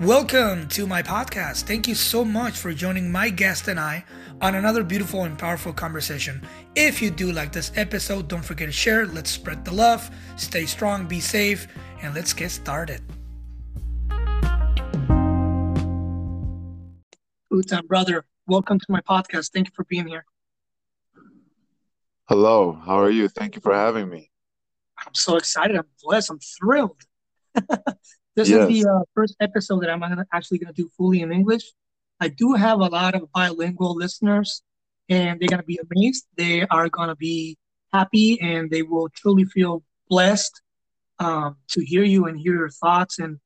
Welcome to my podcast. Thank you so much for joining my guest and I on another beautiful and powerful conversation. If you do like this episode, don't forget to share. Let's spread the love, stay strong, be safe, and let's get started. Hootan, brother, welcome to my podcast. Thank you for being here. Hello, how are you? Thank you for having me. I'm so excited. I'm blessed. I'm thrilled. this yes. is the uh, first episode that I'm actually going to do fully in English. I do have a lot of bilingual listeners, and they're going to be amazed. They are going to be happy, and they will truly feel blessed um, to hear you and hear your thoughts and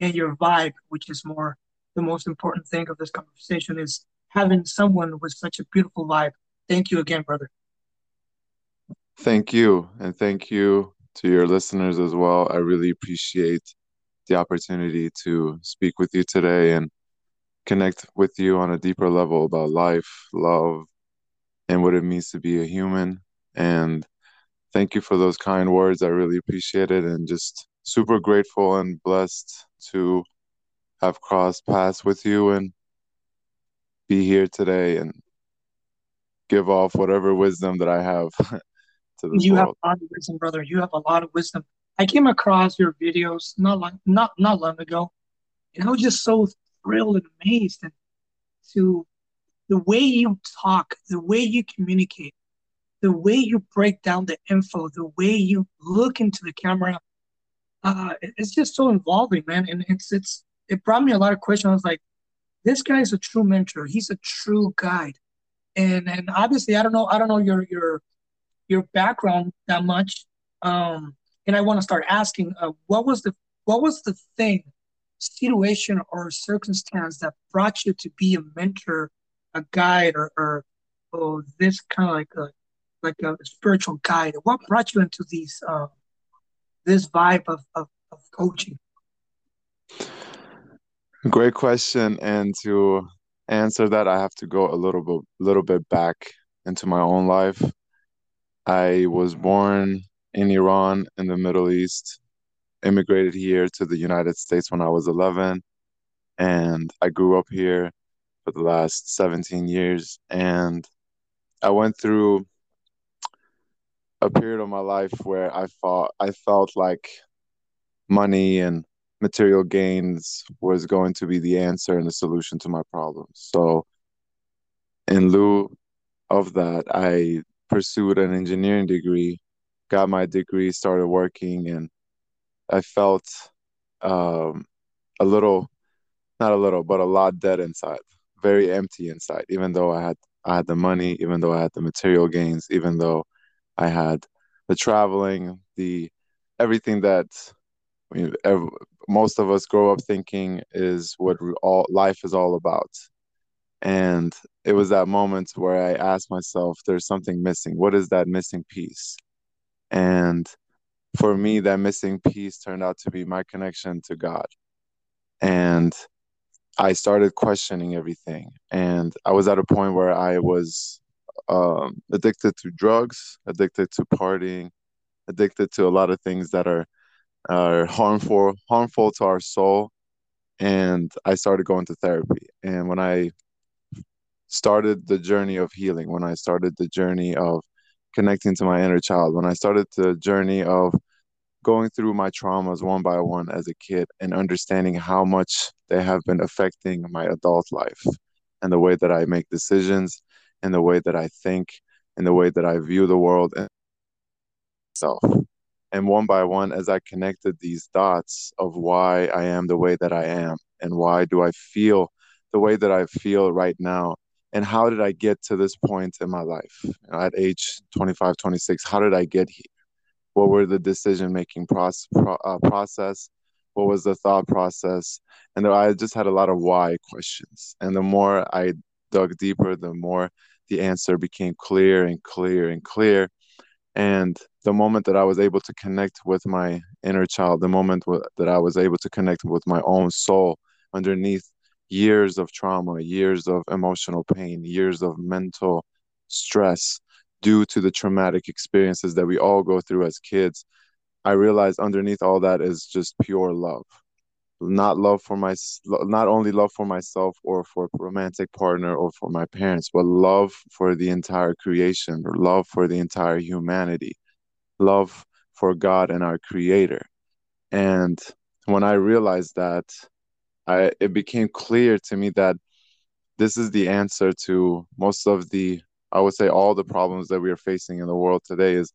and your vibe, which is more the most important thing of this conversation is having someone with such a beautiful vibe. Thank you again, brother. Thank you. And thank you to your listeners as well. I really appreciate the opportunity to speak with you today and connect with you on a deeper level about life, love, and what it means to be a human. And thank you for those kind words. I really appreciate it and just super grateful and blessed to have crossed paths with you and be here today and give off whatever wisdom that I have to this you world. have a lot of wisdom, brother. You have a lot of wisdom. I came across your videos not long, not not long ago, and I was just so thrilled and amazed and to the way you talk, the way you communicate, the way you break down the info, the way you look into the camera. Uh, it's just so involving, man, and it's it's it brought me a lot of questions. I was like, this guy is a true mentor. He's a true guide, and and obviously, I don't know, I don't know your your your background that much. Um, and I want to start asking, uh, what was the what was the thing, situation or circumstance that brought you to be a mentor, a guide, or, or, or this kind of like a like a spiritual guide? What brought you into these uh, this vibe of, of, of coaching? Great question, and to answer that, I have to go a little bit little bit back into my own life. I was born in Iran in the Middle East, immigrated here to the United States when I was 11, and I grew up here for the last 17 years. And I went through a period of my life where I felt I felt like money and material gains was going to be the answer and the solution to my problems. So in lieu of that, I pursued an engineering degree, got my degree, started working, and I felt um, a little, not a little, but a lot dead inside, very empty inside. Even though I had I had the money, even though I had the material gains, even though I had the traveling, the everything that every, most of us grow up thinking is what all life is all about. And it was that moment where I asked myself, there's something missing. What is that missing piece? And for me, that missing piece turned out to be my connection to God. And I started questioning everything. And I was at a point where I was um, addicted to drugs, addicted to partying, addicted to a lot of things that are are harmful harmful to our soul and i started going to therapy and when i started the journey of healing, when I started the journey of connecting to my inner child, when I started the journey of going through my traumas one by one as a kid and understanding how much they have been affecting my adult life and the way that I make decisions and the way that I think and the way that I view the world and self. And one by one, as I connected these dots of why I am the way that I am and why do I feel the way that I feel right now and how did I get to this point in my life you know, at age 25, 26? How did I get here? What were the decision making process, pro, uh, process? What was the thought process? And I just had a lot of why questions. And the more I dug deeper, the more the answer became clear and clear and clear. And the moment that I was able to connect with my inner child, the moment that I was able to connect with my own soul underneath years of trauma, years of emotional pain, years of mental stress due to the traumatic experiences that we all go through as kids, I realized underneath all that is just pure love. not love for my not only love for myself or for a romantic partner or for my parents but love for the entire creation or love for the entire humanity love for god and our creator and when i realized that i it became clear to me that this is the answer to most of the i would say all the problems that we are facing in the world today is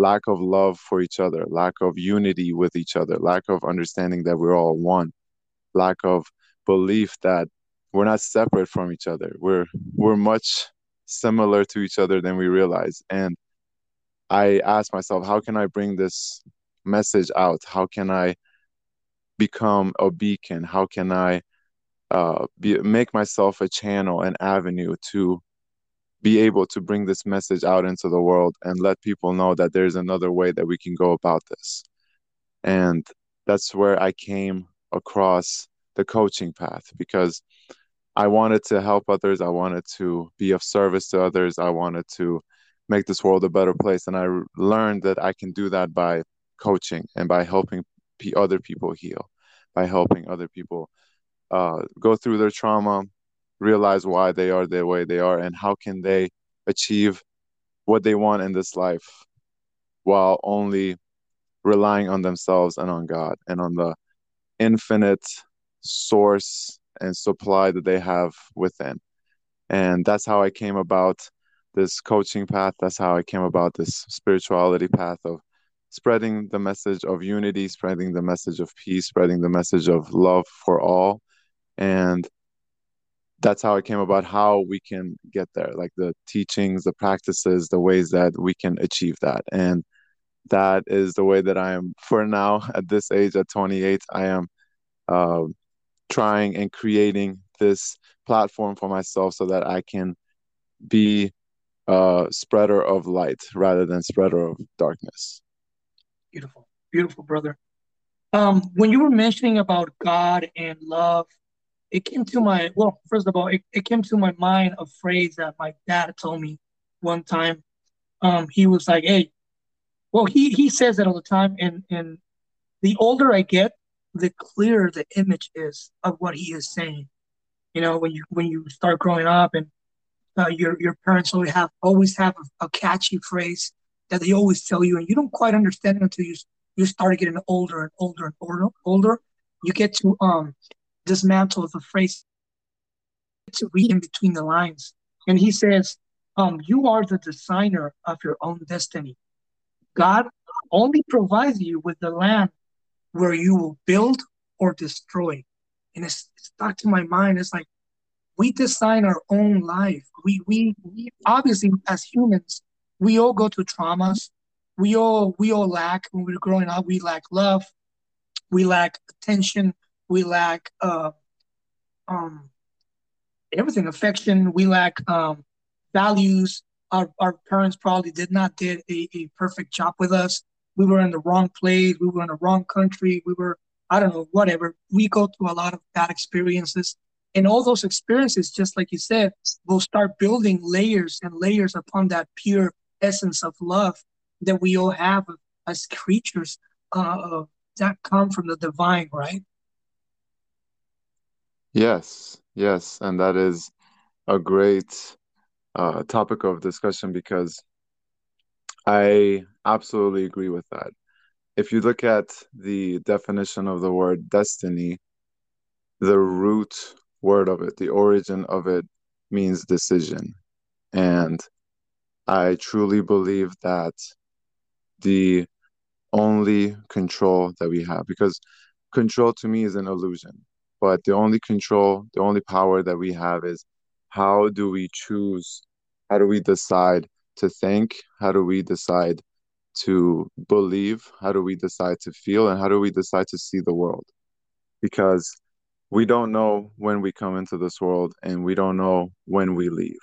lack of love for each other, lack of unity with each other, lack of understanding that we're all one, lack of belief that we're not separate from each other. We're we're much similar to each other than we realize. And I asked myself, how can I bring this message out? How can I become a beacon? How can I uh, be, make myself a channel, an avenue to be able to bring this message out into the world and let people know that there's another way that we can go about this. And that's where I came across the coaching path because I wanted to help others. I wanted to be of service to others. I wanted to make this world a better place. And I learned that I can do that by coaching and by helping other people heal, by helping other people uh, go through their trauma, realize why they are the way they are and how can they achieve what they want in this life while only relying on themselves and on God and on the infinite source and supply that they have within. And that's how I came about this coaching path. That's how I came about this spirituality path of spreading the message of unity, spreading the message of peace, spreading the message of love for all. And that's how it came about how we can get there like the teachings the practices the ways that we can achieve that. And that is the way that i am for now. At this age at 28 i am uh, trying and creating this platform for myself so that i can be a spreader of light rather than spreader of darkness beautiful beautiful brother. Um, when you were mentioning about god and love it came to my well first of all it, it came to my mind a phrase that my dad told me one time. Um he was like hey well he he says that all the time and and the older i get the clearer the image is of what he is saying. You know when you when you start growing up and uh, your your parents always have always have a, a, catchy phrase that they always tell you and you don't quite understand it until you you start getting older and older and older older you get to um dismantle the phrase to read in between the lines. And he says, um, you are the designer of your own destiny. God only provides you with the land where you will build or destroy. And it's, it's stuck to my mind. It's like we design our own life. We, we we obviously as humans, we all go through traumas. We all we all lack when we're growing up. We lack love. We lack attention. We lack uh, um, everything affection. We lack um, values. Our, our parents probably did not did a, a perfect job with us. We were in the wrong place. We were in the wrong country. We were i don't know whatever. We go through a lot of bad experiences. And all those experiences just like you said will start building layers and layers upon that pure essence of love that we all have as creatures uh, that come from the divine right Yes, yes, and that is a great uh, topic of discussion because I absolutely agree with that. If you look at the definition of the word destiny, the root word of it, the origin of it means decision. And I truly believe that the only control that we have, because control to me is an illusion but the only control, the only power that we have is how do we choose? How do we decide to think? How do we decide to believe? How do we decide to feel? And how do we decide to see the world? Because we don't know when we come into this world and we don't know when we leave.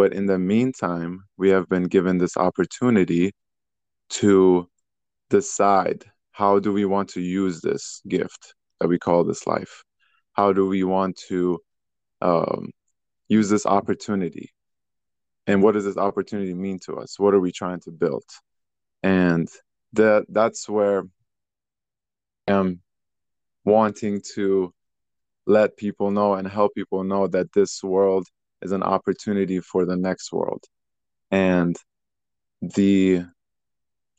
But in the meantime, we have been given this opportunity to decide how do we want to use this gift that we call this life? How do we want to um, use this opportunity? And what does this opportunity mean to us? What are we trying to build? And that that's where i am wanting to let people know and help people know that this world is an opportunity for the next world. And the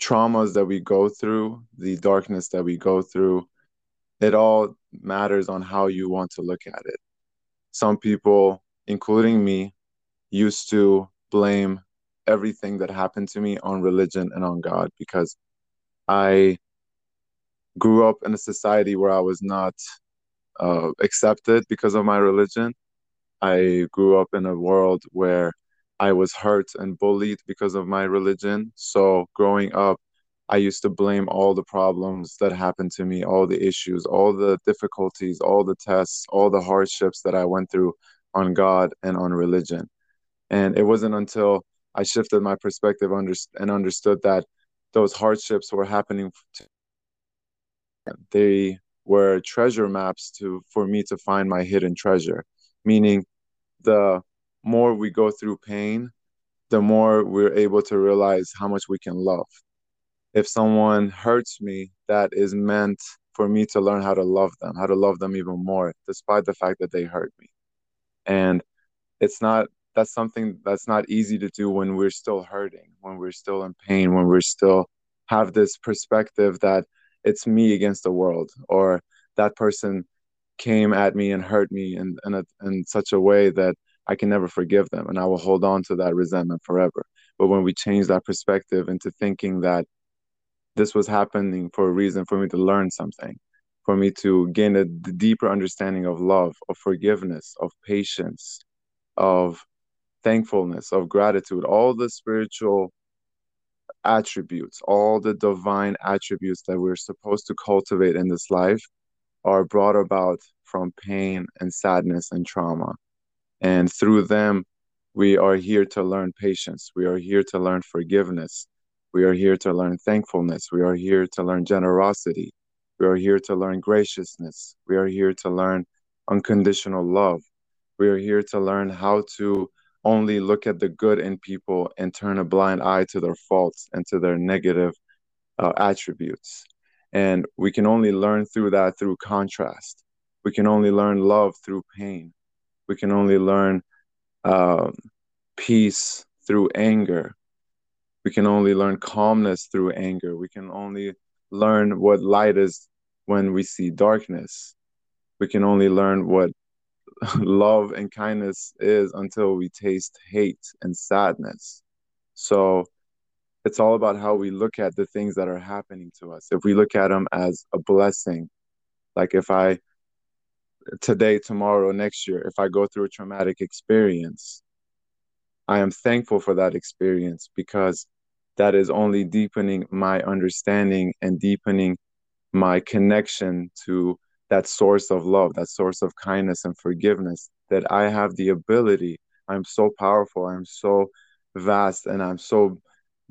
traumas that we go through, the darkness that we go through, it all matters on how you want to look at it. Some people, including me, used to blame everything that happened to me on religion and on God because I grew up in a society where I was not uh, accepted because of my religion. I grew up in a world where I was hurt and bullied because of my religion. So growing up, I used to blame all the problems that happened to me, all the issues, all the difficulties, all the tests, all the hardships that I went through on God and on religion. And it wasn't until I shifted my perspective and understood that those hardships were happening. They were treasure maps to for me to find my hidden treasure. Meaning, the more we go through pain, the more we're able to realize how much we can love if someone hurts me, that is meant for me to learn how to love them, how to love them even more, despite the fact that they hurt me. And it's not, that's something that's not easy to do when we're still hurting, when we're still in pain, when we're still have this perspective that it's me against the world or that person came at me and hurt me in, in, a, in such a way that I can never forgive them and I will hold on to that resentment forever. But when we change that perspective into thinking that this was happening for a reason for me to learn something for me to gain a deeper understanding of love of forgiveness of patience of thankfulness of gratitude all the spiritual attributes all the divine attributes that we're supposed to cultivate in this life are brought about from pain and sadness and trauma and through them we are here to learn patience we are here to learn forgiveness we are here to learn thankfulness. We are here to learn generosity. We are here to learn graciousness. We are here to learn unconditional love. We are here to learn how to only look at the good in people and turn a blind eye to their faults and to their negative uh, attributes. And we can only learn through that through contrast. We can only learn love through pain. We can only learn um, peace through anger we can only learn calmness through anger we can only learn what light is when we see darkness we can only learn what love and kindness is until we taste hate and sadness so it's all about how we look at the things that are happening to us if we look at them as a blessing like if i today tomorrow next year if i go through a traumatic experience I am thankful for that experience because that is only deepening my understanding and deepening my connection to that source of love, that source of kindness and forgiveness, that I have the ability. I'm so powerful. I'm so vast and I'm so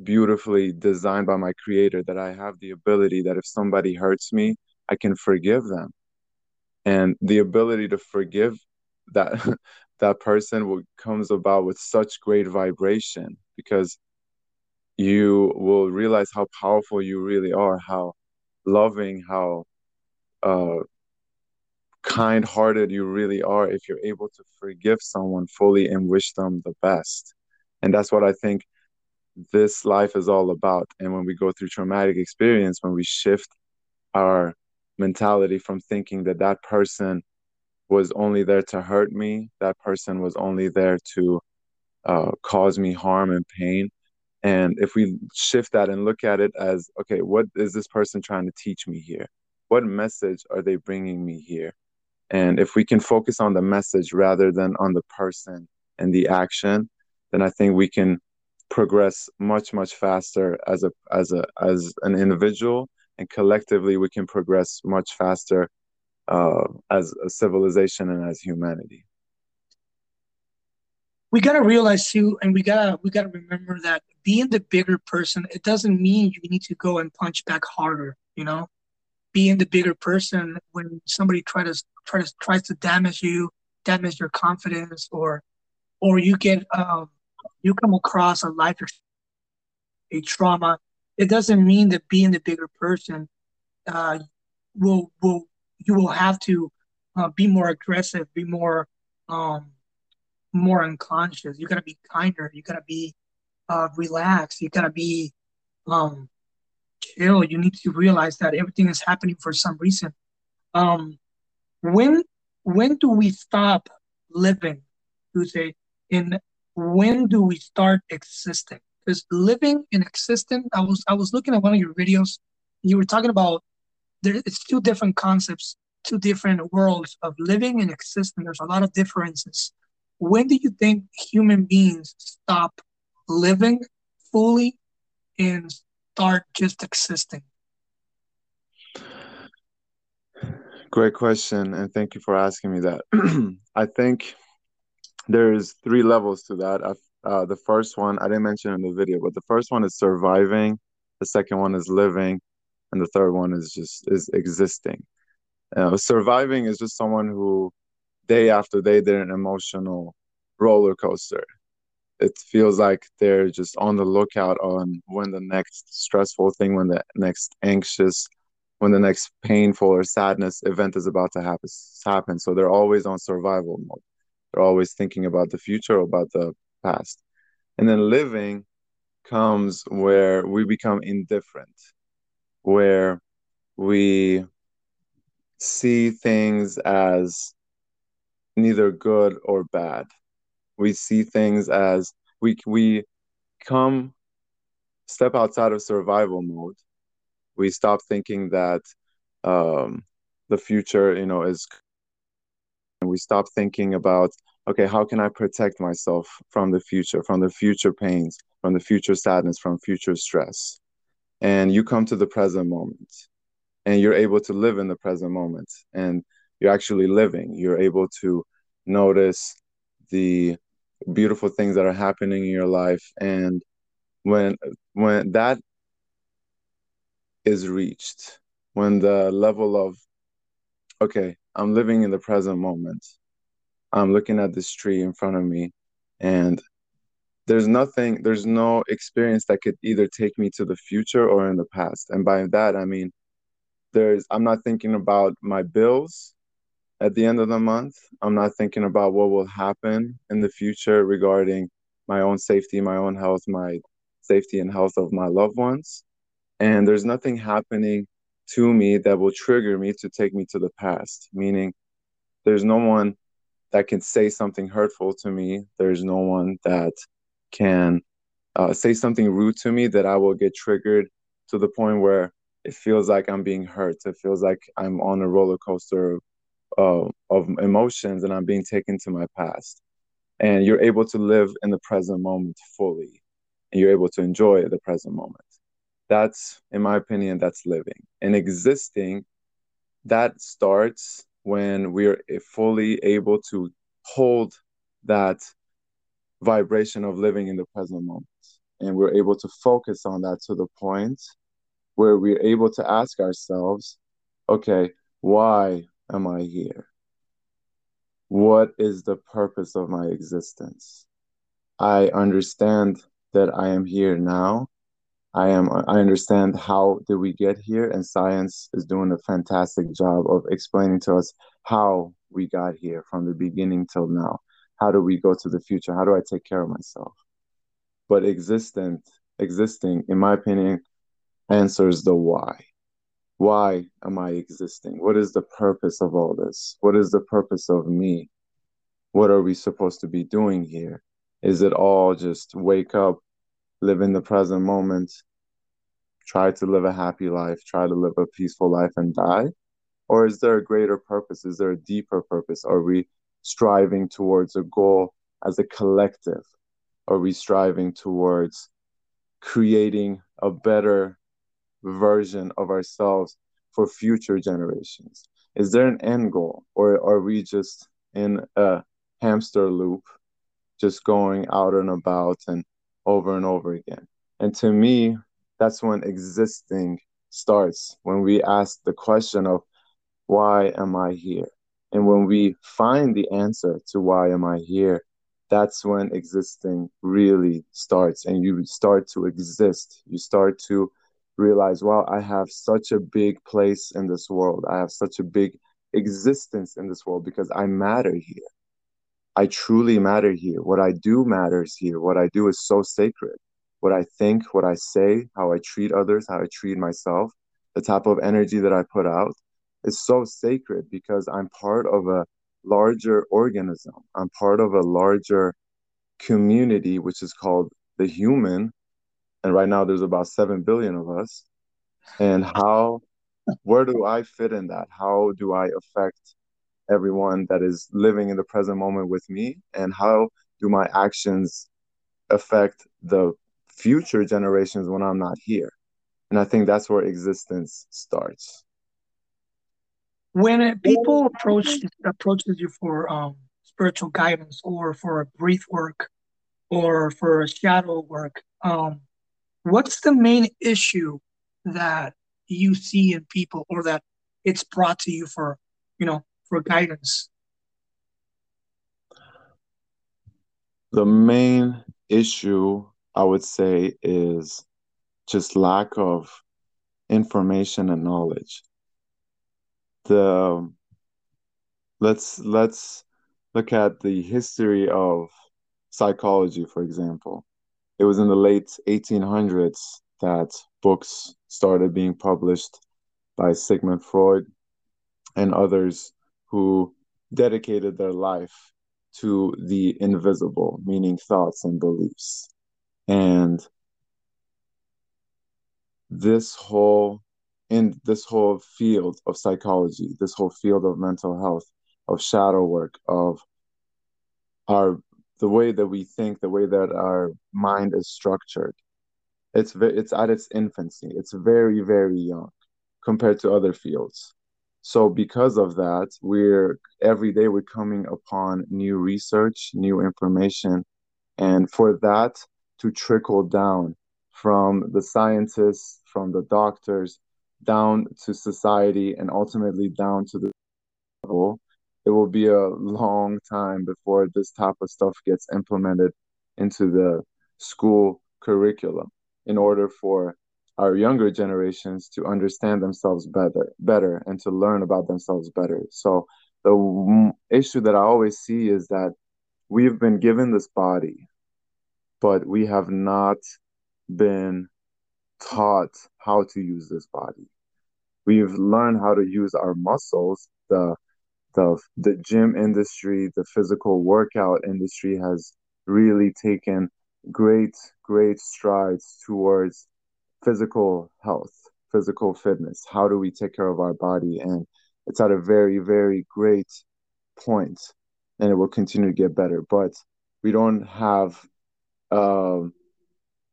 beautifully designed by my creator that I have the ability that if somebody hurts me, I can forgive them. And the ability to forgive that that person comes about with such great vibration because you will realize how powerful you really are, how loving, how uh, kind hearted you really are if you're able to forgive someone fully and wish them the best. And that's what I think this life is all about. And when we go through traumatic experience, when we shift our mentality from thinking that that person was only there to hurt me, that person was only there to uh, cause me harm and pain. And if we shift that and look at it as, okay, what is this person trying to teach me here? What message are they bringing me here? And if we can focus on the message rather than on the person and the action, then I think we can progress much much faster as a as a as an individual and collectively we can progress much faster uh, as a civilization and as humanity. We gotta realize too, and we gotta we gotta remember that being the bigger person, it doesn't mean you need to go and punch back harder. You know, being the bigger person when somebody try to try to tries to damage you, damage your confidence, or or you get um, you come across a life a trauma. It doesn't mean that being the bigger person uh, will will you will have to uh, be more aggressive, be more um, more unconscious. You gotta be kinder. You gotta be uh, relaxed. You gotta be um, chill. You need to realize that everything is happening for some reason. Um, when when do we stop living? To say, in when do we start existing? Because living and existing, I was I was looking at one of your videos. You were talking about there. It's two different concepts, two different worlds of living and existing. There's a lot of differences. When do you think human beings stop living fully and start just existing? Great question, and thank you for asking me that. I think there's three levels to that. Uh, the first one I didn't mention in the video, but the first one is surviving. The second one is living, and the third one is just is existing. Uh, surviving is just someone who, day after day, they're an emotional roller coaster. It feels like they're just on the lookout on when the next stressful thing, when the next anxious, when the next painful or sadness event is about to happen. Happen. So they're always on survival mode. They're always thinking about the future about the past. And then living comes where we become indifferent, where we see things as neither good or bad. We see things as we we come step outside of survival mode. We stop thinking that um, the future, you know, is and we stop thinking about okay how can i protect myself from the future from the future pains from the future sadness from future stress? And you come to the present moment and you're able to live in the present moment and you're actually living. You're able to notice the beautiful things that are happening in your life and when when that is reached when the level of okay I'm living in the present moment. I'm looking at this tree in front of me, and there's nothing, there's no experience that could either take me to the future or in the past. And by that, I mean, there's, I'm not thinking about my bills at the end of the month. I'm not thinking about what will happen in the future regarding my own safety, my own health, my safety and health of my loved ones. And there's nothing happening to me that will trigger me to take me to the past. Meaning, there's no one that can say something hurtful to me. There's no one that can uh, say something rude to me that I will get triggered to the point where it feels like I'm being hurt. It feels like I'm on a roller coaster uh, of emotions and I'm being taken to my past. And you're able to live in the present moment fully, and you're able to enjoy the present moment that's in my opinion that's living. And existing that starts when we're fully able to hold that vibration of living in the present moment. And we're able to focus on that to the point where we're able to ask ourselves okay why am i here? What is the purpose of my existence? I understand that i am here now I am I understand how did we get here and science is doing a fantastic job of explaining to us how we got here from the beginning till now. How do we go to the future? How do I take care of myself? But existent existing in my opinion answers the why. Why am I existing? What is the purpose of all this? What is the purpose of me? What are we supposed to be doing here? Is it all just wake up, live in the present moment, try to live a happy life, try to live a peaceful life and die? Or is there a greater purpose? Is there a deeper purpose? Are we striving towards a goal as a collective? Are we striving towards creating a better version of ourselves for future generations? Is there an end goal? Or are we just in a hamster loop, just going out and about and over and over again. And to me, that's when existing starts, when we ask the question of, why am I here? And when we find the answer to why am I here, that's when existing really starts and you start to exist. You start to realize, wow, I have such a big place in this world. I have such a big existence in this world because I matter here. I truly matter here. What I do matters here. What I do is so sacred. What I think, what I say, how I treat others, how I treat myself, the type of energy that I put out is so sacred because I'm part of a larger organism. I'm part of a larger community, which is called the human. And right now there's about 7 billion of us. And how, where do I fit in that? How do I affect everyone that is living in the present moment with me? And how do my actions affect the future generations when I'm not here? And I think that's where existence starts. When people approach approaches you for um, spiritual guidance or for a breath work or for a shadow work, um, what's the main issue that you see in people or that it's brought to you for, you know, for guidance? The main issue I would say is just lack of information and knowledge. The let's let's look at the history of psychology, for example. It was in the late 1800s that books started being published by Sigmund Freud and others who dedicated their life to the invisible, meaning thoughts and beliefs. And this whole in this whole field of psychology, this whole field of mental health, of shadow work, of our the way that we think, the way that our mind is structured. It's it's at its infancy. It's very very young compared to other fields. So because of that, we're every day we're coming upon new research, new information, and for that to trickle down from the scientists, from the doctors, down to society, and ultimately down to the level, it will be a long time before this type of stuff gets implemented into the school curriculum in order for our younger generations to understand themselves better better and to learn about themselves better so the issue that i always see is that we've been given this body but we have not been taught how to use this body. We've learned how to use our muscles. The the the gym industry, the physical workout industry has really taken great great strides towards physical health, physical fitness. How do we take care of our body? And it's at a very very great point, and it will continue to get better. But we don't have um,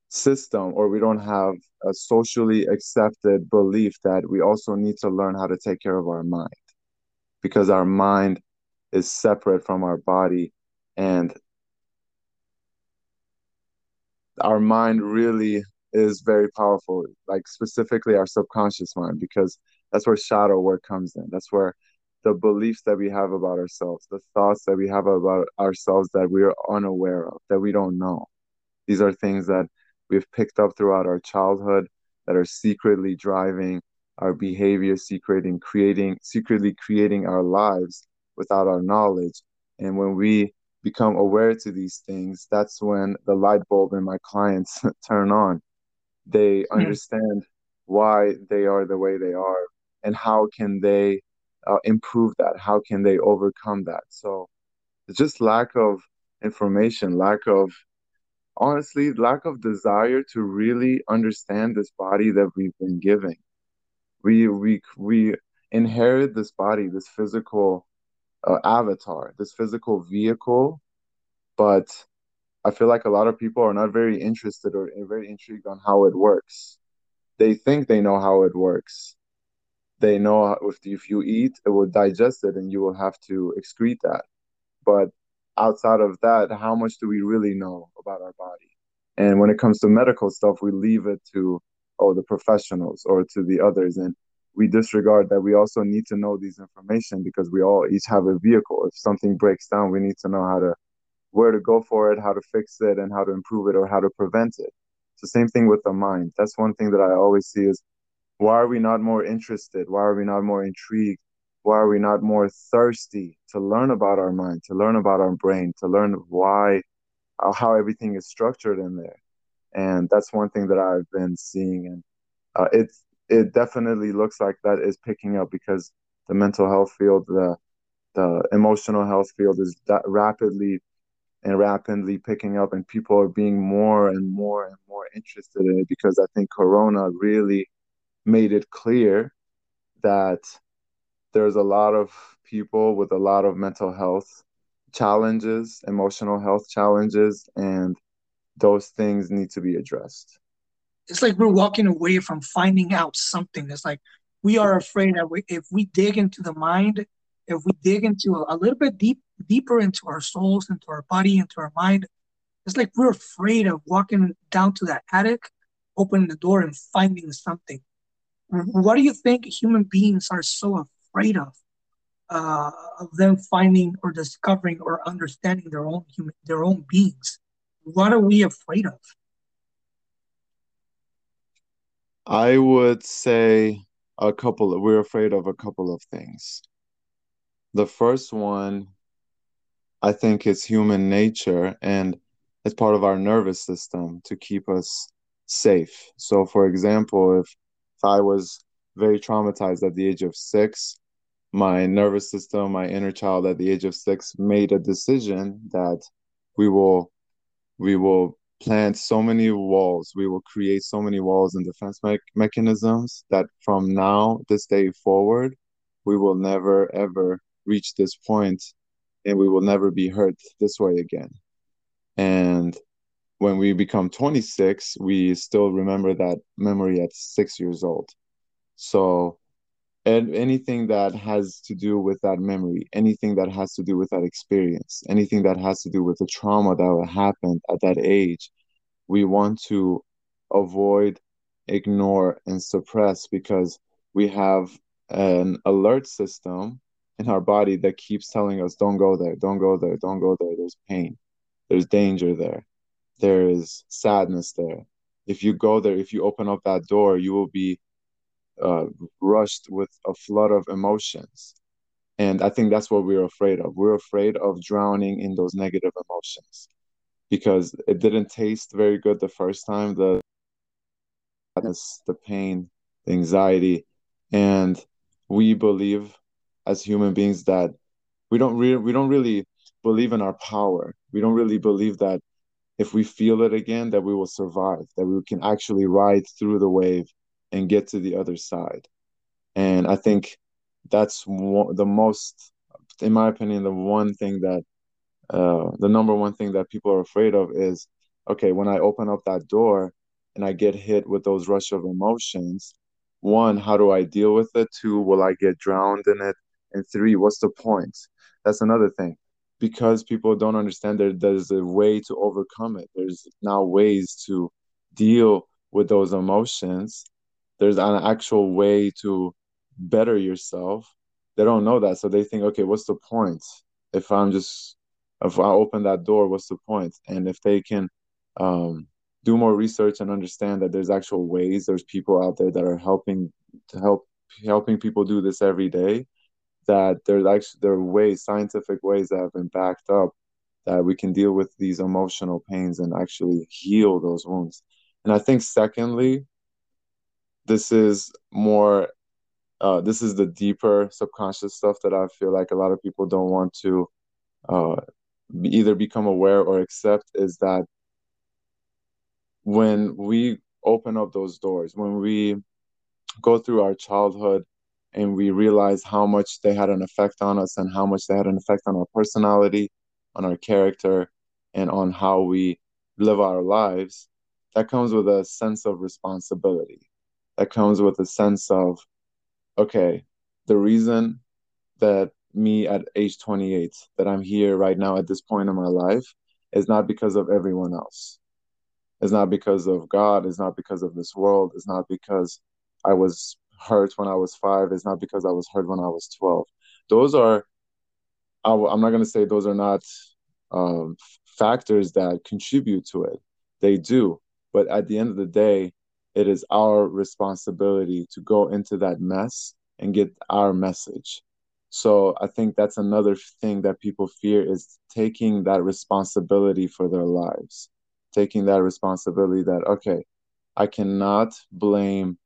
system or we don't have a socially accepted belief that we also need to learn how to take care of our mind because our mind is separate from our body and our mind really is very powerful like specifically our subconscious mind because that's where shadow work comes in that's where the beliefs that we have about ourselves the thoughts that we have about ourselves that we are unaware of that we don't know these are things that we've picked up throughout our childhood that are secretly driving our behavior, secretly creating, secretly creating our lives without our knowledge. And when we become aware to these things, that's when the light bulb in my clients turn on. They mm-hmm. understand why they are the way they are and how can they uh, improve that? How can they overcome that? So it's just lack of information, lack of honestly lack of desire to really understand this body that we've been given we we we inherit this body this physical uh, avatar this physical vehicle but i feel like a lot of people are not very interested or very intrigued on how it works they think they know how it works they know if, if you eat it will digest it and you will have to excrete that but outside of that, how much do we really know about our body? And when it comes to medical stuff, we leave it to oh the professionals or to the others, and we disregard that we also need to know these information because we all each have a vehicle. If something breaks down, we need to know how to where to go for it, how to fix it, and how to improve it or how to prevent it. The same thing with the mind. That's one thing that I always see is why are we not more interested? Why are we not more intrigued? why are we not more thirsty to learn about our mind, to learn about our brain, to learn why, uh, how everything is structured in there? And that's one thing that I've been seeing, and uh, it it definitely looks like that is picking up because the mental health field, the the emotional health field is rapidly and rapidly picking up, and people are being more and more and more interested in it because I think Corona really made it clear that there's a lot of people with a lot of mental health challenges, emotional health challenges, and those things need to be addressed. It's like we're walking away from finding out something. It's like we are afraid that we, if we dig into the mind, if we dig into a, a little bit deep, deeper into our souls, into our body, into our mind, it's like we're afraid of walking down to that attic, opening the door, and finding something. What do you think human beings are so afraid of? Uh, of them finding or discovering or understanding their own human, their own beings. What are we afraid of? I would say a couple. Of, we're afraid of a couple of things. The first one, I think, it's human nature, and it's part of our nervous system to keep us safe. So, for example, if if I was very traumatized at the age of six, my nervous system, my inner child at the age of six made a decision that we will we will plant so many walls, we will create so many walls and defense me- mechanisms that from now, this day forward, we will never ever reach this point and we will never be hurt this way again. And when we become 26, we still remember that memory at six years old. So, and anything that has to do with that memory, anything that has to do with that experience, anything that has to do with the trauma that happened at that age, we want to avoid, ignore, and suppress because we have an alert system in our body that keeps telling us, don't go there, don't go there, don't go there. There's pain, there's danger there there is sadness there. If you go there, if you open up that door, you will be uh, rushed with a flood of emotions. And I think that's what we're afraid of. We're afraid of drowning in those negative emotions because it didn't taste very good the first time. The sadness, the pain, the anxiety, and we believe as human beings that we don't really we don't really believe in our power. We don't really believe that if we feel it again, that we will survive, that we can actually ride through the wave and get to the other side. And I think that's one, the most, in my opinion, the one thing that, uh, the number one thing that people are afraid of is, okay, when I open up that door and I get hit with those rush of emotions, one, how do I deal with it? Two, will I get drowned in it? And three, what's the point? That's another thing because people don't understand that there's a way to overcome it. There's now ways to deal with those emotions. There's an actual way to better yourself. They don't know that. So they think, okay, what's the point? If I'm just, if I open that door, what's the point? And if they can um, do more research and understand that there's actual ways, there's people out there that are helping to help helping people do this every day that there's actually there are ways, scientific ways that have been backed up that we can deal with these emotional pains and actually heal those wounds. And I think secondly, this is more uh, this is the deeper subconscious stuff that I feel like a lot of people don't want to uh, either become aware or accept is that when we open up those doors, when we go through our childhood and we realize how much they had an effect on us and how much they had an effect on our personality, on our character, and on how we live our lives, that comes with a sense of responsibility. That comes with a sense of, okay, the reason that me at age 28, that I'm here right now at this point in my life, is not because of everyone else. It's not because of God. It's not because of this world. It's not because I was hurt when I was five is not because I was hurt when I was 12. Those are, I, am not going to say those are not um, factors that contribute to it. They do. But at the end of the day, it is our responsibility to go into that mess and get our message. So I think that's another thing that people fear is taking that responsibility for their lives, taking that responsibility that, okay, I cannot blame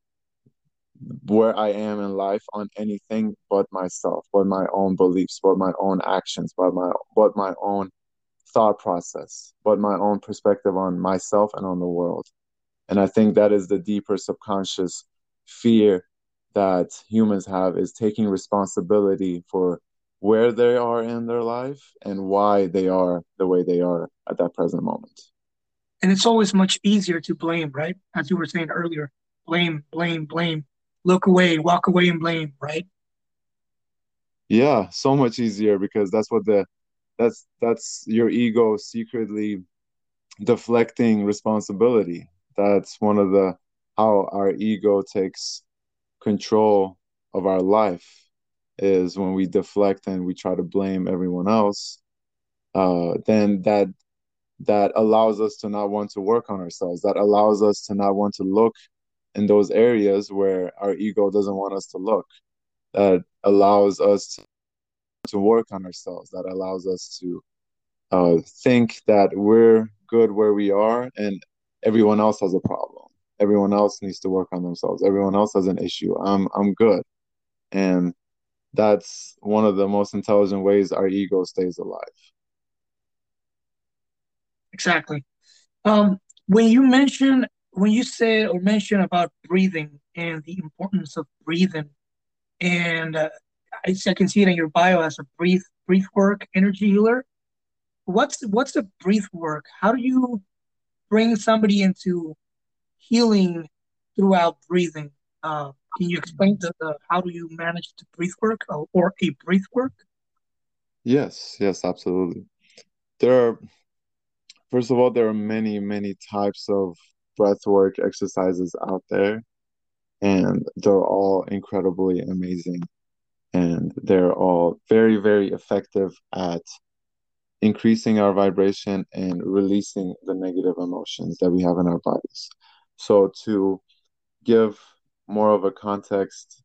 where I am in life on anything but myself, but my own beliefs, but my own actions, but my but my own thought process, but my own perspective on myself and on the world. And I think that is the deeper subconscious fear that humans have is taking responsibility for where they are in their life and why they are the way they are at that present moment. And it's always much easier to blame, right? As you were saying earlier, blame, blame, blame, look away, walk away and blame, right? Yeah, so much easier because that's what the that's that's your ego secretly deflecting responsibility. That's one of the how our ego takes control of our life is when we deflect and we try to blame everyone else uh, then that that allows us to not want to work on ourselves that allows us to not want to look in those areas where our ego doesn't want us to look that allows us to, work on ourselves that allows us to uh, think that we're good where we are and everyone else has a problem. Everyone else needs to work on themselves. Everyone else has an issue. I'm i'm good. And that's one of the most intelligent ways our ego stays alive. Exactly. Um, when you mention when you say or mention about breathing and the importance of breathing and uh, I, I can see it in your bio as a breathe breath work energy healer what's what's the breath work how do you bring somebody into healing throughout breathing. Uh, can you explain the, the, how do you manage the breath work or, or a breath work? Yes, yes, absolutely. There are, first of all, there are many, many types of breath work exercises out there, and they're all incredibly amazing. And they're all very, very effective at increasing our vibration and releasing the negative emotions that we have in our bodies. So, to give more of a context,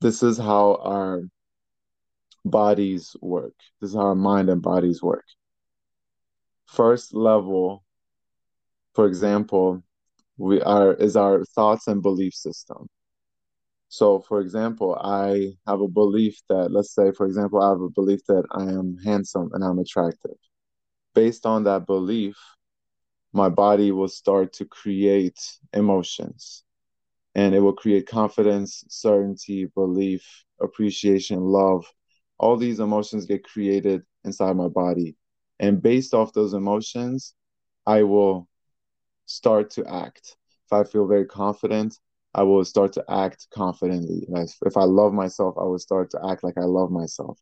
this is how our bodies work. This is how our mind and bodies work. First level, for example, we are is our thoughts and belief system. So, for example, I have a belief that, let's say, for example, I have a belief that I am handsome and I'm attractive. Based on that belief, my body will start to create emotions and it will create confidence, certainty, belief, appreciation, love. All these emotions get created inside my body. And based off those emotions, I will start to act. If I feel very confident, I will start to act confidently. If I love myself, I will start to act like I love myself.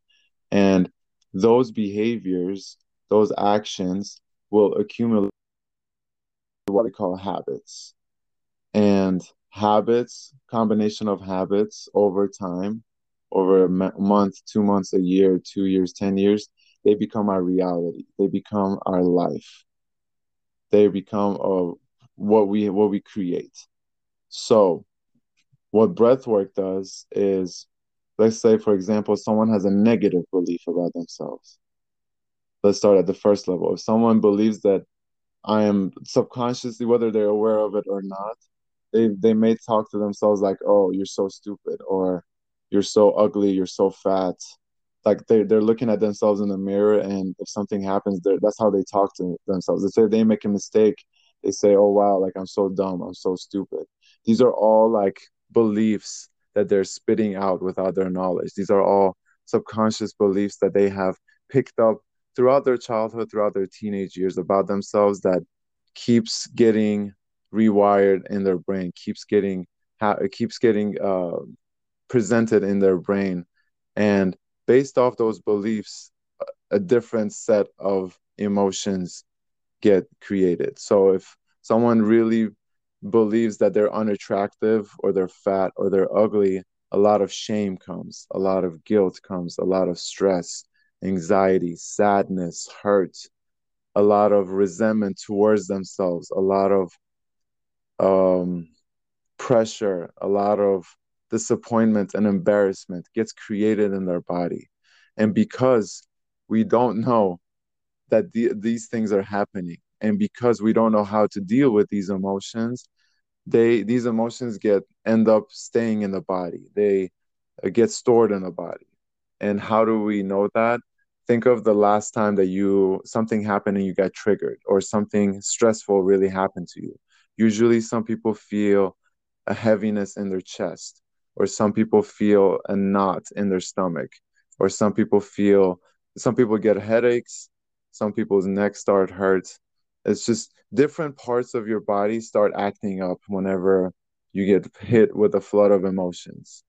And those behaviors, those actions will accumulate what we call habits. And habits, combination of habits over time, over a month, two months, a year, two years, 10 years, they become our reality. They become our life. They become uh, what we what we create. So what breath work does is let's say for example someone has a negative belief about themselves let's start at the first level if someone believes that I am subconsciously, whether they're aware of it or not, they they may talk to themselves like, "Oh, you're so stupid," or "You're so ugly," "You're so fat." Like they they're looking at themselves in the mirror, and if something happens, that's how they talk to themselves. If say they make a mistake, they say, "Oh wow, like I'm so dumb, I'm so stupid." These are all like beliefs that they're spitting out without their knowledge. These are all subconscious beliefs that they have picked up throughout their childhood, throughout their teenage years about themselves that keeps getting rewired in their brain, keeps getting it keeps getting uh, presented in their brain, and based off those beliefs, a different set of emotions get created. So if someone really believes that they're unattractive or they're fat or they're ugly, a lot of shame comes, a lot of guilt comes, a lot of stress, anxiety, sadness, hurt, a lot of resentment towards themselves, a lot of um, pressure, a lot of disappointment and embarrassment gets created in their body. And because we don't know that the, these things are happening, and because we don't know how to deal with these emotions, they these emotions get end up staying in the body. They uh, get stored in the body. And how do we know that? Think of the last time that you something happened and you got triggered, or something stressful really happened to you. Usually, some people feel a heaviness in their chest, or some people feel a knot in their stomach, or some people feel some people get headaches, some people's neck start hurt. It's just different parts of your body start acting up whenever you get hit with a flood of emotions.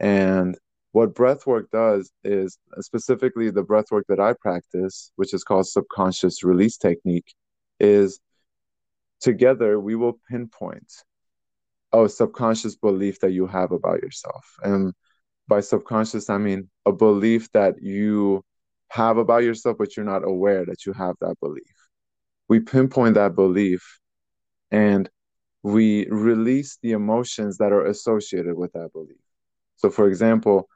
And what breath work does is specifically the breath work that I practice, which is called subconscious release technique, is together we will pinpoint a subconscious belief that you have about yourself. And by subconscious, I mean a belief that you have about yourself, but you're not aware that you have that belief. We pinpoint that belief and we release the emotions that are associated with that belief. So, for example,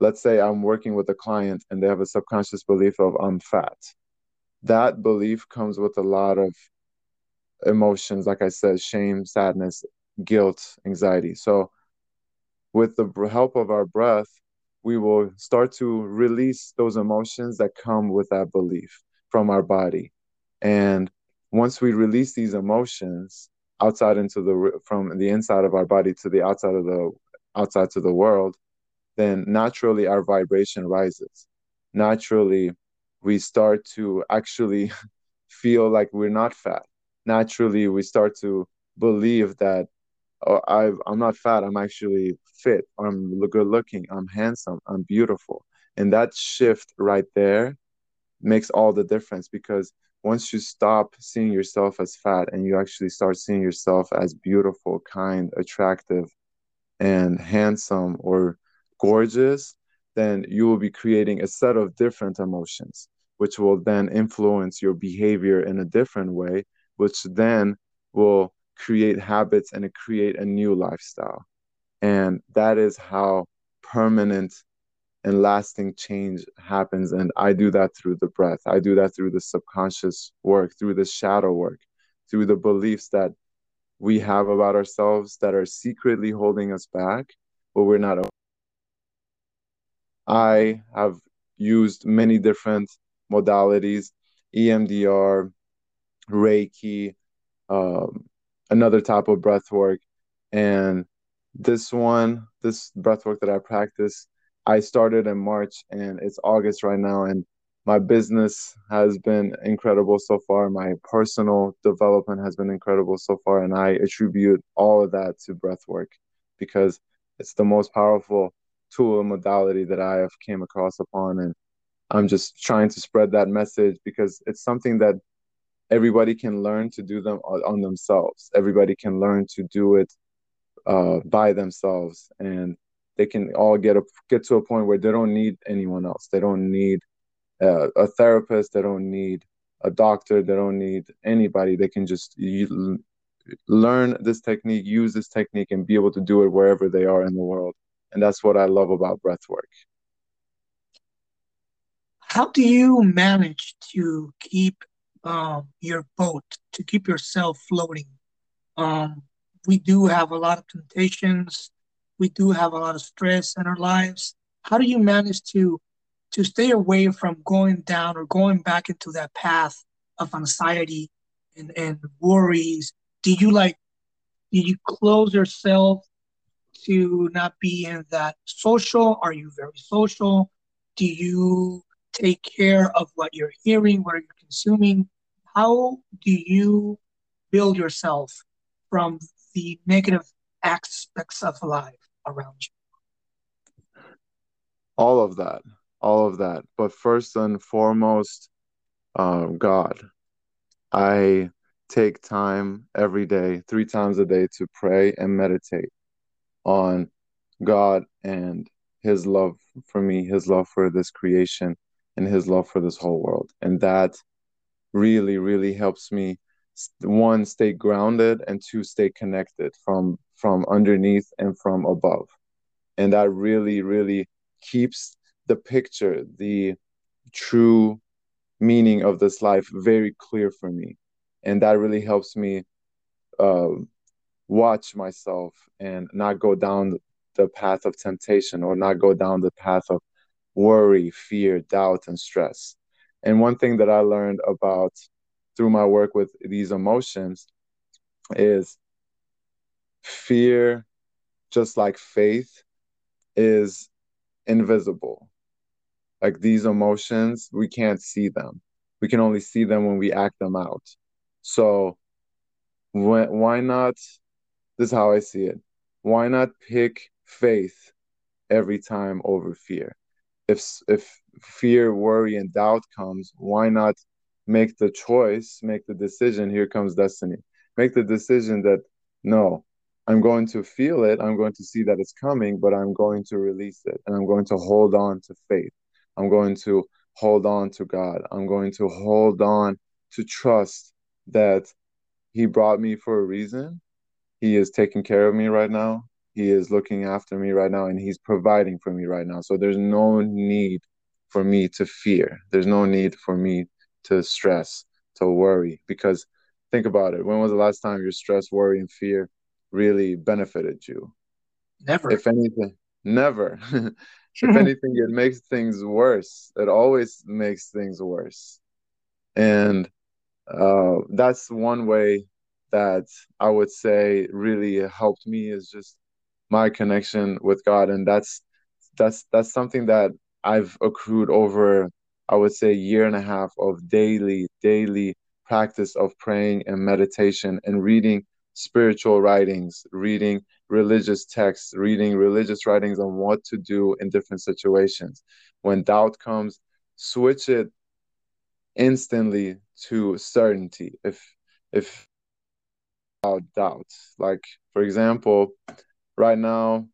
let's say I'm working with a client and they have a subconscious belief of I'm fat. That belief comes with a lot of emotions, like I said, shame, sadness, guilt, anxiety. So, with the help of our breath, we will start to release those emotions that come with that belief from our body. And once we release these emotions outside into the from the inside of our body to the outside of the outside to the world, then naturally our vibration rises. Naturally, we start to actually feel like we're not fat. Naturally, we start to believe that oh, I, I'm not fat. I'm actually fit. I'm good looking. I'm handsome. I'm beautiful. And that shift right there makes all the difference because once you stop seeing yourself as fat and you actually start seeing yourself as beautiful, kind, attractive, and handsome or gorgeous, then you will be creating a set of different emotions, which will then influence your behavior in a different way, which then will create habits and create a new lifestyle. And that is how permanent and lasting change happens. And I do that through the breath. I do that through the subconscious work, through the shadow work, through the beliefs that we have about ourselves that are secretly holding us back, but we're not. I have used many different modalities EMDR, Reiki, um, another type of breath work. And this one, this breath work that I practice, I started in March and it's August right now. And my business has been incredible so far. My personal development has been incredible so far. And I attribute all of that to breath work because it's the most powerful tool and modality that I have came across upon. And I'm just trying to spread that message because it's something that everybody can learn to do them on themselves. Everybody can learn to do it uh, by themselves. And they can all get a, get to a point where they don't need anyone else. They don't need uh, a therapist. They don't need a doctor. They don't need anybody. They can just learn this technique, use this technique, and be able to do it wherever they are in the world. And that's what I love about breath work. How do you manage to keep um, your boat, to keep yourself floating? Um, we do have a lot of temptations. We do have a lot of stress in our lives. How do you manage to to stay away from going down or going back into that path of anxiety and, and worries? Do you like do you close yourself to not be in that social? Are you very social? Do you take care of what you're hearing, what you're consuming? How do you build yourself from the negative aspects of life around you? All of that, all of that. But first and foremost, uh, God. I take time every day, three times a day, to pray and meditate on God and His love for me, His love for this creation, and His love for this whole world. And that really, really helps me one stay grounded and two stay connected from from underneath and from above. And that really really keeps the picture the true meaning of this life very clear for me. And that really helps me uh, watch myself and not go down the path of temptation or not go down the path of worry fear doubt and stress and one thing that i learned about through my work with these emotions is fear just like faith is invisible. Like these emotions we can't see them. We can only see them when we act them out. So why not this is how i see it. Why not pick faith every time over fear? If if fear worry and doubt comes why not make the choice make the decision here comes destiny. Make the decision that no i'm going to feel it i'm going to see that it's coming but i'm going to release it and i'm going to hold on to faith. I'm going to hold on to god. I'm going to hold on to trust that he brought me for a reason. He is taking care of me right now. He is looking after me right now and he's providing for me right now. So there's no need for me to fear. There's no need for me to stress to worry because think about it. When was the last time your stress worry and fear really benefited you? Never. If anything never. If anything it makes things worse. It always makes things worse. And uh, that's one way that i would say really helped me is just my connection with God, and that's that's that's something that I've accrued over I would say a year and a half of daily daily practice of praying and meditation and reading spiritual writings, reading religious texts, reading religious writings on what to do in different situations. When doubt comes, switch it instantly to certainty. If if doubt, doubt. Like for example, right now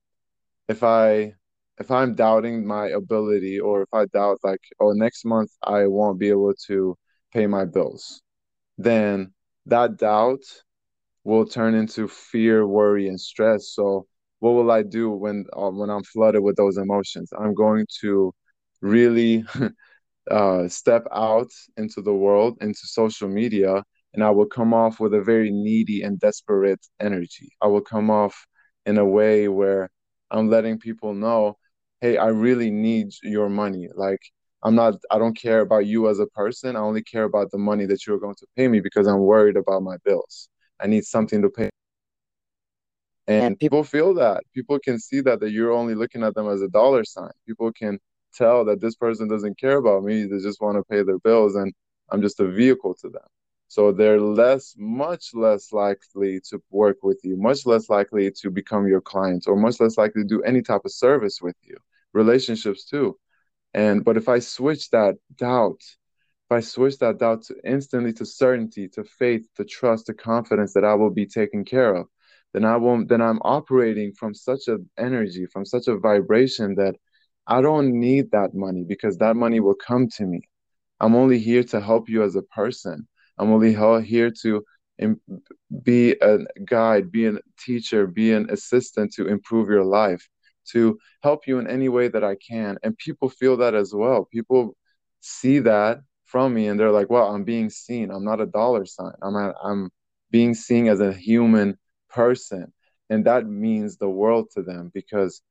if i if i'm doubting my ability or if i doubt like oh next month i won't be able to pay my bills then that doubt will turn into fear worry and stress. So what will i do when uh, when i'm flooded with those emotions? I'm going to really uh, step out into the world into social media and i will come off with a very needy and desperate energy. I will come off in a way where I'm letting people know, hey, I really need your money. Like, I'm not, I don't care about you as a person. I only care about the money that you're going to pay me because I'm worried about my bills. I need something to pay. And people feel that. People can see that, that you're only looking at them as a dollar sign. People can tell that this person doesn't care about me. They just want to pay their bills and I'm just a vehicle to them. So they're less, much less likely to work with you, much less likely to become your clients, or much less likely to do any type of service with you. Relationships too. And but if I switch that doubt, if I switch that doubt to instantly to certainty, to faith, to trust, to confidence that I will be taken care of, then I won't then I'm operating from such an energy, from such a vibration that I don't need that money because that money will come to me. I'm only here to help you as a person. I'm only here to be a guide, be a teacher, be an assistant to improve your life, to help you in any way that I can. And people feel that as well. People see that from me and they're like, well, I'm being seen. I'm not a dollar sign. I'm, a, I'm being seen as a human person. And that means the world to them because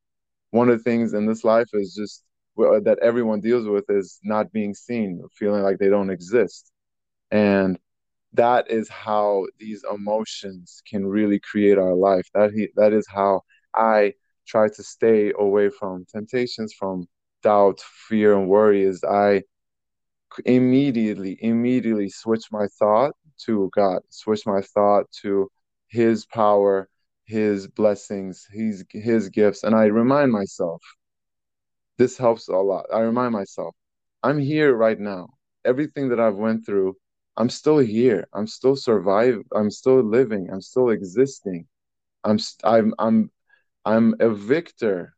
one of the things in this life is just uh, that everyone deals with is not being seen, feeling like they don't exist and that is how these emotions can really create our life. That he, that is how i try to stay away from temptations from doubt fear and worry is i immediately immediately switch my thought to god switch my thought to his power his blessings his his gifts and i remind myself. This helps a lot. I remind myself i'm here right now. Everything that i've went through I'm still here. I'm still survive. I'm still living. I'm still existing. I'm I'm I'm I'm a victor.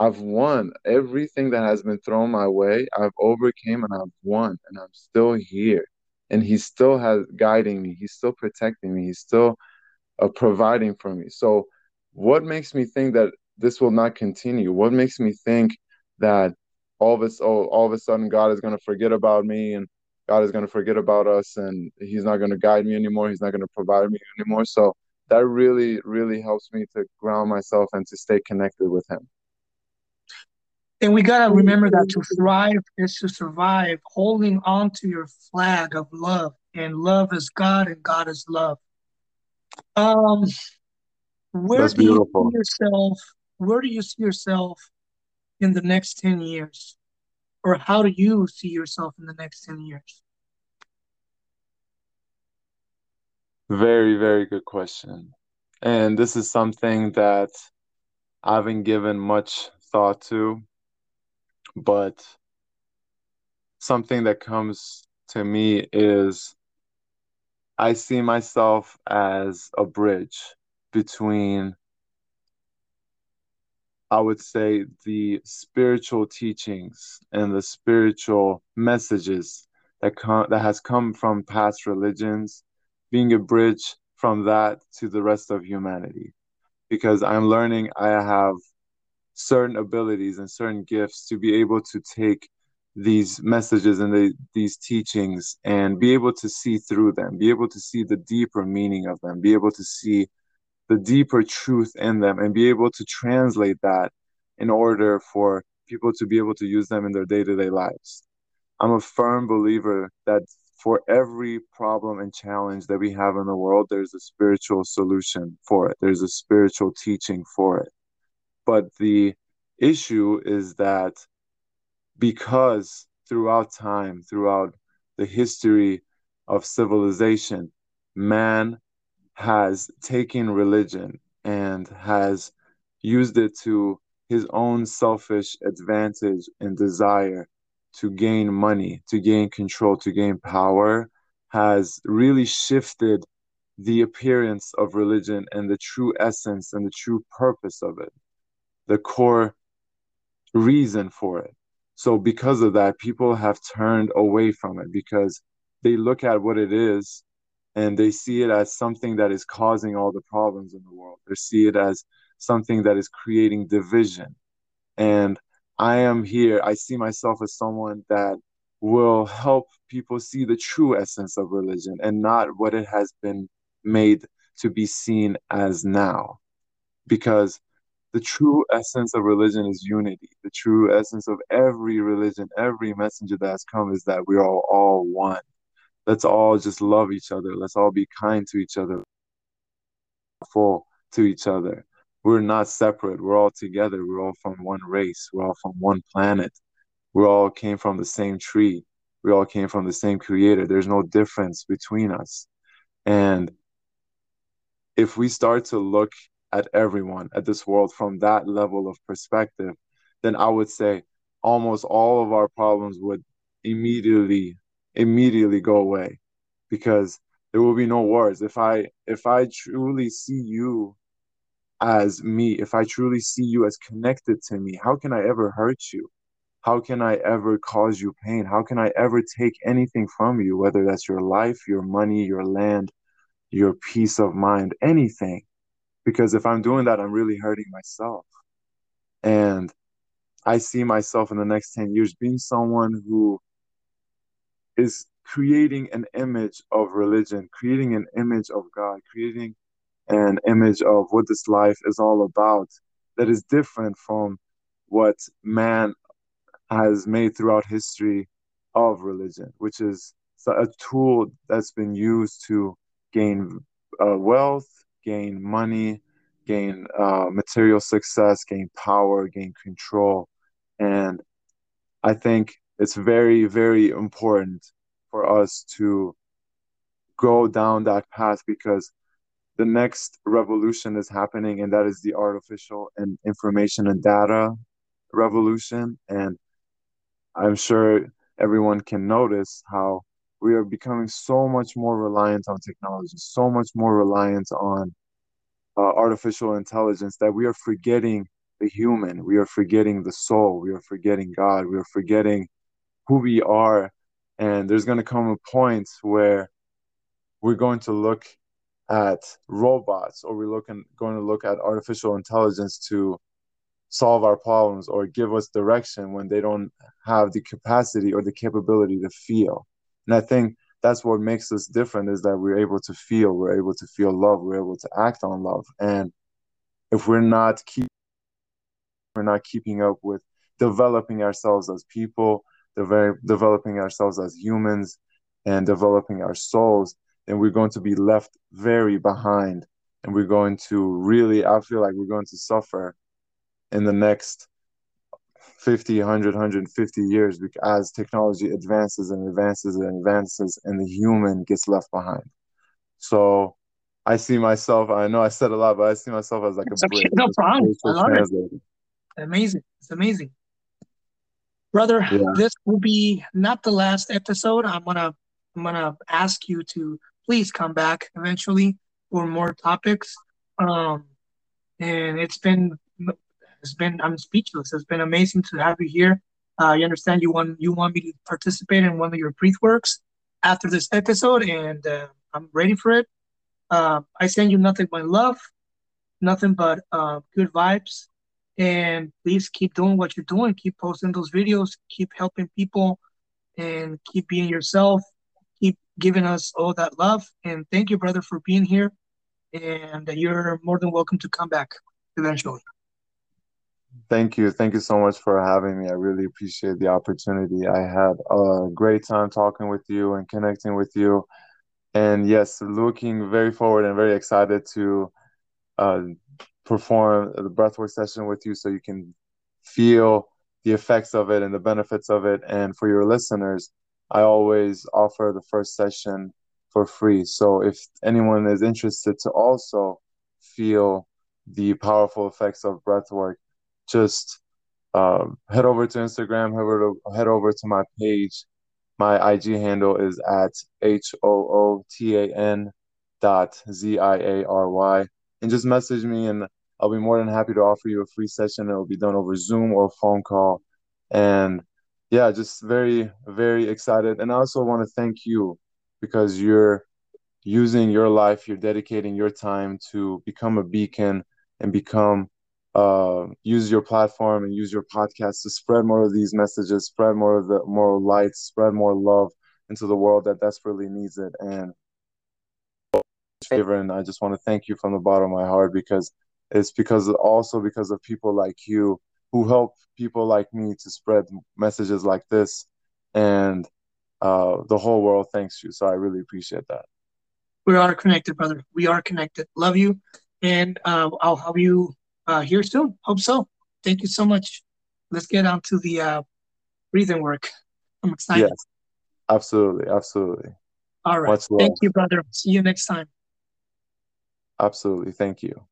I've won everything that has been thrown my way. I've overcame and I've won, and I'm still here. And He still has guiding me. He's still protecting me. He's still uh, providing for me. So, what makes me think that this will not continue? What makes me think that all of a, oh, all of a sudden God is going to forget about me and God is going to forget about us and he's not going to guide me anymore. He's not going to provide me anymore. So that really, really helps me to ground myself and to stay connected with him. And we got to remember that to thrive is to survive, holding on to your flag of love. And love is God and God is love. Um, where That's do you see yourself? Where do you see yourself in the next 10 years? Or how do you see yourself in the next 10 years? Very, very good question. And this is something that I haven't given much thought to, but something that comes to me is I see myself as a bridge between, I would say, the spiritual teachings and the spiritual messages that come that has come from past religions, being a bridge from that to the rest of humanity. Because I'm learning I have certain abilities and certain gifts to be able to take these messages and the, these teachings and be able to see through them, be able to see the deeper meaning of them, be able to see the deeper truth in them, and be able to translate that in order for people to be able to use them in their day to day lives. I'm a firm believer that for every problem and challenge that we have in the world, there's a spiritual solution for it, there's a spiritual teaching for it. But the issue is that because throughout time, throughout the history of civilization, man has taken religion and has used it to his own selfish advantage and desire to gain money, to gain control, to gain power, has really shifted the appearance of religion and the true essence and the true purpose of it, the core reason for it. So because of that, people have turned away from it because they look at what it is and they see it as something that is causing all the problems in the world. They see it as something that is creating division. And I am here, I see myself as someone that will help people see the true essence of religion and not what it has been made to be seen as now. Because the true essence of religion is unity. The true essence of every religion, every messenger that has come is that we are all one. Let's all just love each other. Let's all be kind to each other, full to each other. We're not separate. We're all together. We're all from one race. We're all from one planet. We all came from the same tree. We all came from the same creator. There's no difference between us. And if we start to look at everyone, at this world from that level of perspective, then I would say almost all of our problems would immediately immediately go away because there will be no wars. If i if i truly see you as me if i truly see you as connected to me how can i ever hurt you? How can i ever cause you pain? How can i ever take anything from you whether that's your life your money your land your peace of mind anything? Because if I'm doing that, I'm really hurting myself. And I see myself in the next 10 years being someone who is creating an image of religion, creating an image of God, creating an image of what this life is all about that is different from what man has made throughout history of religion, which is a tool that's been used to gain uh, wealth, gain money, gain uh, material success, gain power, gain control. And I think it's very, very important for us to go down that path because the next revolution is happening, and that is the artificial and information and data revolution. And I'm sure everyone can notice how we are becoming so much more reliant on technology, so much more reliant on uh, artificial intelligence that we are forgetting the human, we are forgetting the soul, we are forgetting God, we are forgetting who we are. And there's going to come a point where we're going to look at robots or we're looking going to look at artificial intelligence to solve our problems or give us direction when they don't have the capacity or the capability to feel. And I think that's what makes us different is that we're able to feel, we're able to feel love, we're able to act on love. And if we're not keep we're not keeping up with developing ourselves as people, de- developing ourselves as humans, and developing our souls, then we're going to be left very behind. And we're going to really, I feel like we're going to suffer in the next 50, 100, 150 years as technology advances and advances and advances and the human gets left behind. So I see myself, I know I said a lot, but I see myself as like it's a bridge. No problem. I love it. Amazing. It's amazing. Brother, yeah. this will be not the last episode. I'm gonna I'm gonna ask you to please come back eventually for more topics. Um and it's been it's been I'm speechless. It's been amazing to have you here. Uh, you understand you want you want me to participate in one of your breath works after this episode, and uh, I'm ready for it. Uh, I send you nothing but love, nothing but uh, good vibes, and please keep doing what you're doing. Keep posting those videos. Keep helping people, and keep being yourself. Keep giving us all that love. And thank you, brother, for being here. And you're more than welcome to come back eventually. Thank you. Thank you so much for having me. I really appreciate the opportunity. I had a great time talking with you and connecting with you. And yes, looking very forward and very excited to uh, perform the breathwork session with you so you can feel the effects of it and the benefits of it. And for your listeners, I always offer the first session for free. So if anyone is interested to also feel the powerful effects of breathwork, just um, head over to Instagram, head over to, head over to my page. My IG handle is at H O O T A N dot Z I A R Y. And just message me, and I'll be more than happy to offer you a free session. It'll be done over Zoom or phone call. And yeah, just very, very excited. And I also want to thank you because you're using your life, you're dedicating your time to become a beacon and become uh, use your platform and use your podcast to spread more of these messages, spread more of the more light, spread more love into the world that desperately needs it. And favor, and I just want to thank you from the bottom of my heart because it's because also because of people like you who help people like me to spread messages like this, and uh, the whole world thanks you. So I really appreciate that. We are connected, brother. We are connected. Love you, and uh, I'll have you uh, here soon. Hope so. Thank you so much. Let's get on to the uh, breathing work. I'm excited. Yes, absolutely, absolutely. All right. Thank you, brother. See you next time. Absolutely. Thank you.